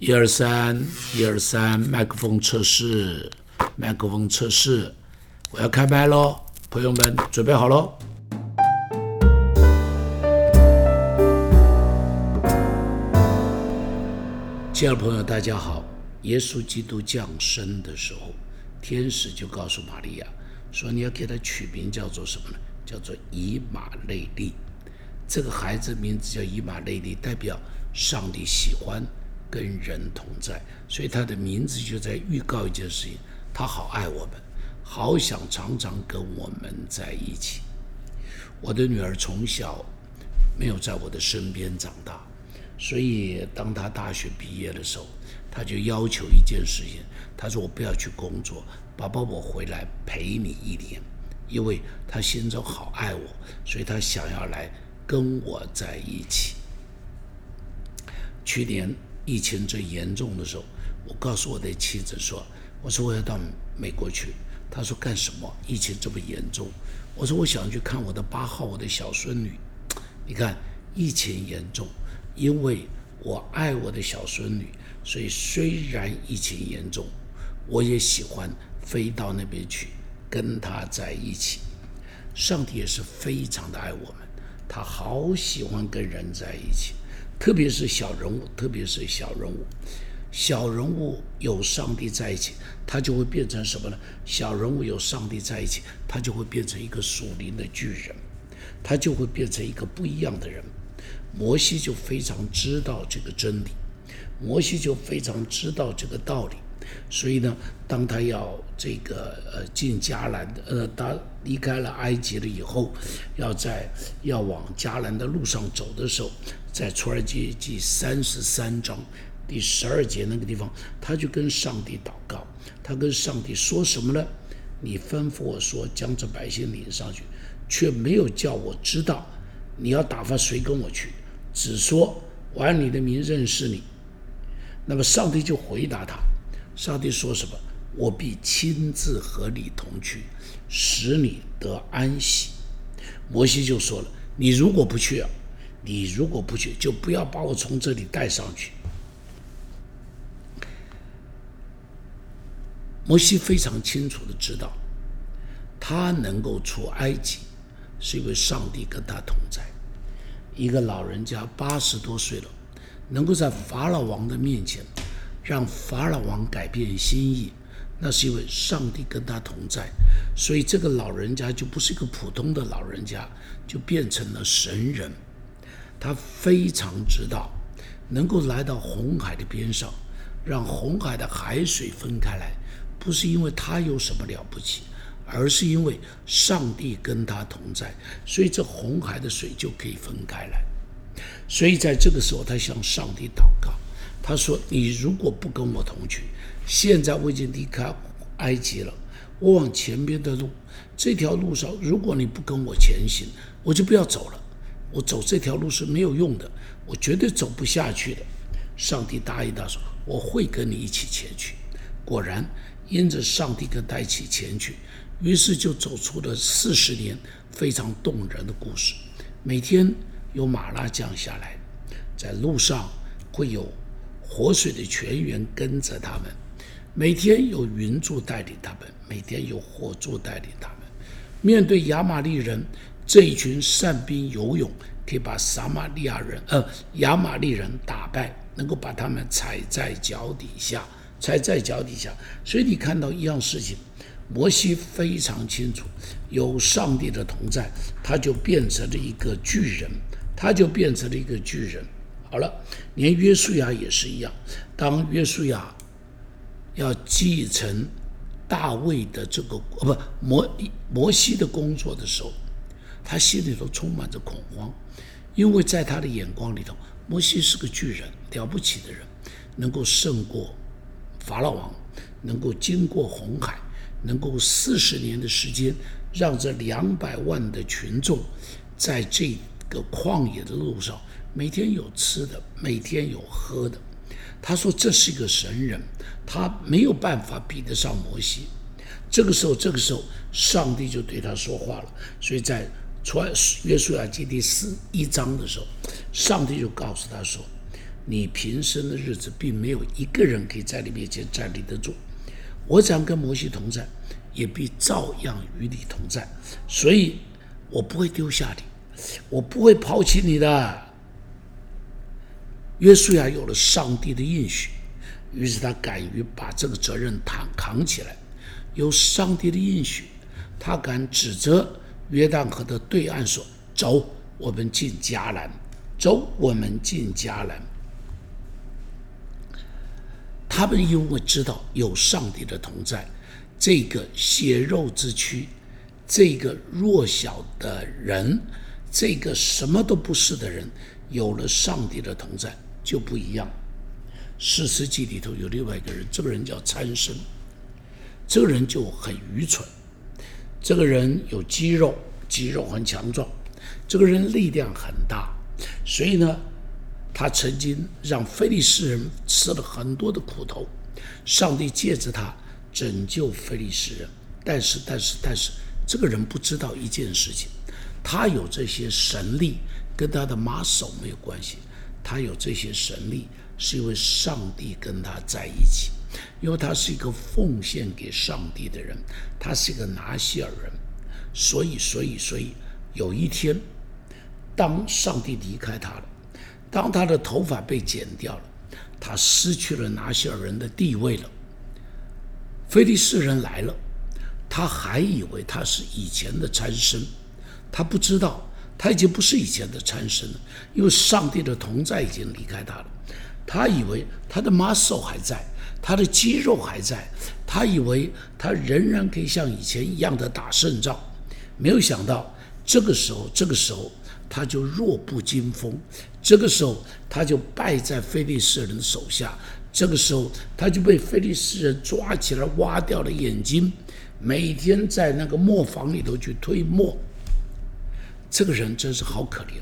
一二三，一二三，麦克风测试，麦克风测试，我要开麦喽，朋友们准备好喽。亲爱的朋友，大家好。耶稣基督降生的时候，天使就告诉玛利亚说：“你要给他取名叫做什么呢？叫做以马内利。这个孩子名字叫以马内利，代表上帝喜欢。”跟人同在，所以他的名字就在预告一件事情：他好爱我们，好想常常跟我们在一起。我的女儿从小没有在我的身边长大，所以当她大学毕业的时候，她就要求一件事情：她说我不要去工作，爸爸我回来陪你一年，因为她心中好爱我，所以她想要来跟我在一起。去年。疫情最严重的时候，我告诉我的妻子说：“我说我要到美国去。”她说：“干什么？疫情这么严重？”我说：“我想去看我的八号，我的小孙女。你看，疫情严重，因为我爱我的小孙女，所以虽然疫情严重，我也喜欢飞到那边去跟她在一起。上帝也是非常的爱我们，他好喜欢跟人在一起。”特别是小人物，特别是小人物，小人物有上帝在一起，他就会变成什么呢？小人物有上帝在一起，他就会变成一个属灵的巨人，他就会变成一个不一样的人。摩西就非常知道这个真理，摩西就非常知道这个道理。所以呢，当他要这个呃进迦南的呃，他离开了埃及了以后，要在要往迦南的路上走的时候，在出埃及记三十三章第十二节那个地方，他就跟上帝祷告，他跟上帝说什么呢？你吩咐我说将这百姓领上去，却没有叫我知道你要打发谁跟我去，只说我按你的名认识你。那么上帝就回答他。上帝说什么？我必亲自和你同去，使你得安息。摩西就说了：“你如果不去啊，你如果不去，就不要把我从这里带上去。”摩西非常清楚的知道，他能够出埃及，是因为上帝跟他同在。一个老人家八十多岁了，能够在法老王的面前。让法老王改变心意，那是因为上帝跟他同在，所以这个老人家就不是一个普通的老人家，就变成了神人。他非常知道，能够来到红海的边上，让红海的海水分开来，不是因为他有什么了不起，而是因为上帝跟他同在，所以这红海的水就可以分开来。所以在这个时候，他向上帝祷。他说：“你如果不跟我同去，现在我已经离开埃及了，我往前边的路，这条路上，如果你不跟我前行，我就不要走了。我走这条路是没有用的，我绝对走不下去的。”上帝答应他说：“我会跟你一起前去。”果然，因着上帝跟他一起前去，于是就走出了四十年非常动人的故事。每天有马拉降下来，在路上会有。活水的泉源跟着他们，每天有云柱带领他们，每天有火柱带领他们。面对亚玛利人这一群善兵游泳，可以把撒玛利亚人呃亚玛利人打败，能够把他们踩在脚底下，踩在脚底下。所以你看到一样事情，摩西非常清楚，有上帝的同在，他就变成了一个巨人，他就变成了一个巨人。好了，连约书亚也是一样。当约书亚要继承大卫的这个哦不摩摩西的工作的时候，他心里头充满着恐慌，因为在他的眼光里头，摩西是个巨人，了不起的人，能够胜过法老王，能够经过红海，能够四十年的时间，让这两百万的群众在这个旷野的路上。每天有吃的，每天有喝的。他说这是一个神人，他没有办法比得上摩西。这个时候，这个时候，上帝就对他说话了。所以在出约书亚记第四一章的时候，上帝就告诉他说：“你平生的日子并没有一个人可以在你面前站立得住。我怎样跟摩西同在，也必照样与你同在。所以，我不会丢下你，我不会抛弃你的。约书亚有了上帝的应许，于是他敢于把这个责任扛扛起来。有上帝的应许，他敢指责约旦河的对岸说：“走，我们进迦南。走，我们进迦南。”他们因为知道有上帝的同在，这个血肉之躯，这个弱小的人，这个什么都不是的人，有了上帝的同在。就不一样。史诗记里头有另外一个人，这个人叫参生，这个人就很愚蠢。这个人有肌肉，肌肉很强壮，这个人力量很大，所以呢，他曾经让非利士人吃了很多的苦头。上帝借着他拯救非利士人，但是，但是，但是，这个人不知道一件事情，他有这些神力，跟他的马首没有关系。他有这些神力，是因为上帝跟他在一起，因为他是一个奉献给上帝的人，他是一个拿西尔人，所以，所以，所以，有一天，当上帝离开他了，当他的头发被剪掉了，他失去了拿西尔人的地位了。菲利士人来了，他还以为他是以前的参生，他不知道。他已经不是以前的参生了，因为上帝的同在已经离开他了。他以为他的 muscle 还在，他的肌肉还在，他以为他仍然可以像以前一样的打胜仗。没有想到，这个时候，这个时候他就弱不禁风，这个时候他就败在非利士人手下，这个时候他就被非利士人抓起来挖掉了眼睛，每天在那个磨坊里头去推磨。这个人真是好可怜，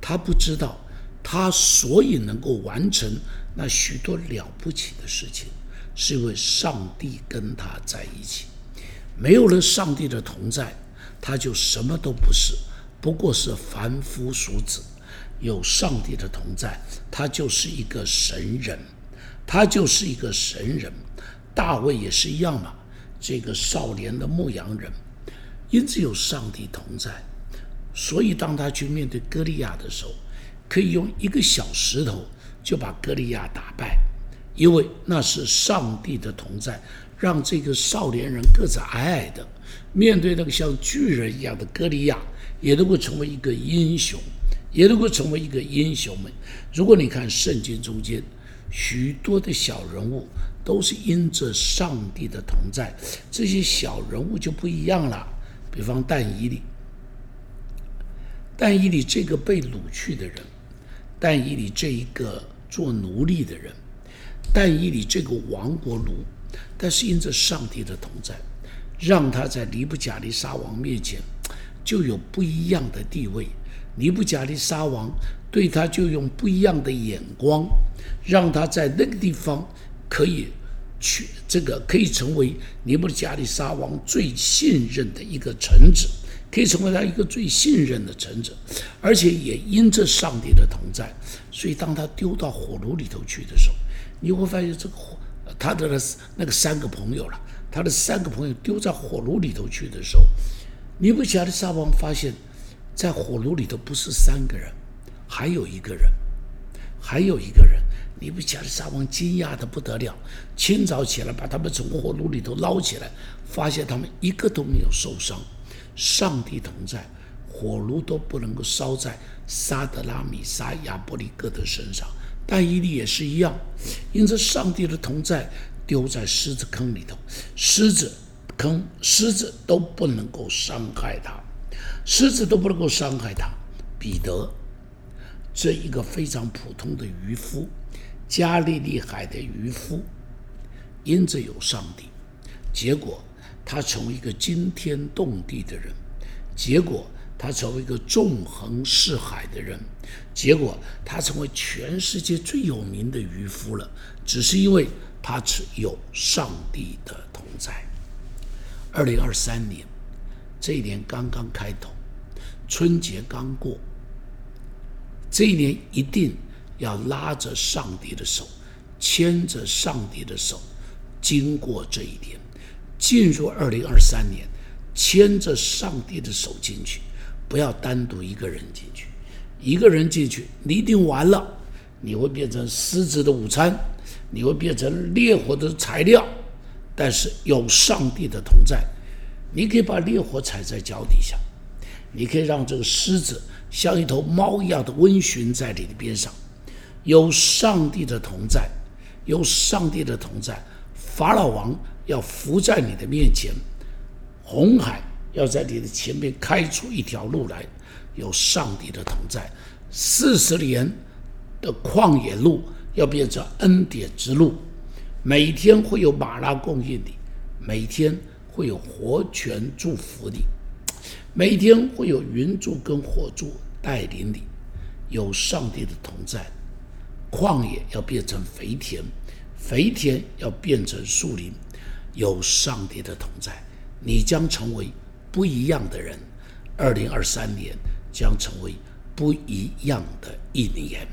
他不知道，他所以能够完成那许多了不起的事情，是因为上帝跟他在一起。没有了上帝的同在，他就什么都不是，不过是凡夫俗子。有上帝的同在，他就是一个神人，他就是一个神人。大卫也是一样嘛，这个少年的牧羊人，因此有上帝同在。所以，当他去面对歌利亚的时候，可以用一个小石头就把歌利亚打败，因为那是上帝的同在，让这个少年人个子矮矮的，面对那个像巨人一样的歌利亚，也能够成为一个英雄，也能够成为一个英雄们。如果你看圣经中间许多的小人物，都是因着上帝的同在，这些小人物就不一样了。比方但以理。但以理这个被掳去的人，但以理这一个做奴隶的人，但以理这个亡国奴，但是因着上帝的同在，让他在尼布甲尼沙王面前就有不一样的地位。尼布甲尼沙王对他就用不一样的眼光，让他在那个地方可以去这个可以成为尼布甲尼沙王最信任的一个臣子。可以成为他一个最信任的臣子，而且也因着上帝的同在，所以当他丢到火炉里头去的时候，你会发现这个火，他的那个三个朋友了，他的三个朋友丢在火炉里头去的时候，尼布甲的沙王发现，在火炉里头不是三个人，还有一个人，还有一个人，尼布甲的沙王惊讶的不得了，清早起来把他们从火炉里头捞起来，发现他们一个都没有受伤。上帝同在，火炉都不能够烧在沙德拉米沙亚伯利哥的身上，但伊利也是一样，因着上帝的同在，丢在狮子坑里头，狮子坑狮子都不能够伤害他，狮子都不能够伤害他。彼得这一个非常普通的渔夫，加利利海的渔夫，因着有上帝，结果。他成为一个惊天动地的人，结果他成为一个纵横四海的人，结果他成为全世界最有名的渔夫了。只是因为他只有上帝的同在。二零二三年，这一年刚刚开头，春节刚过，这一年一定要拉着上帝的手，牵着上帝的手，经过这一天，进入二零二三年，牵着上帝的手进去，不要单独一个人进去，一个人进去你一定完了，你会变成狮子的午餐，你会变成烈火的材料。但是有上帝的同在，你可以把烈火踩在脚底下，你可以让这个狮子像一头猫一样的温驯在你的边上。有上帝的同在，有上帝的同在，法老王要伏在你的面前，红海要在你的前面开出一条路来。有上帝的同在，四十年的旷野路要变成恩典之路。每天会有马拉供应你，每天会有活泉祝福你，每天会有云柱跟火柱带领你，有上帝的同在。旷野要变成肥田，肥田要变成树林，有上帝的同在，你将成为不一样的人。二零二三年将成为不一样的一年。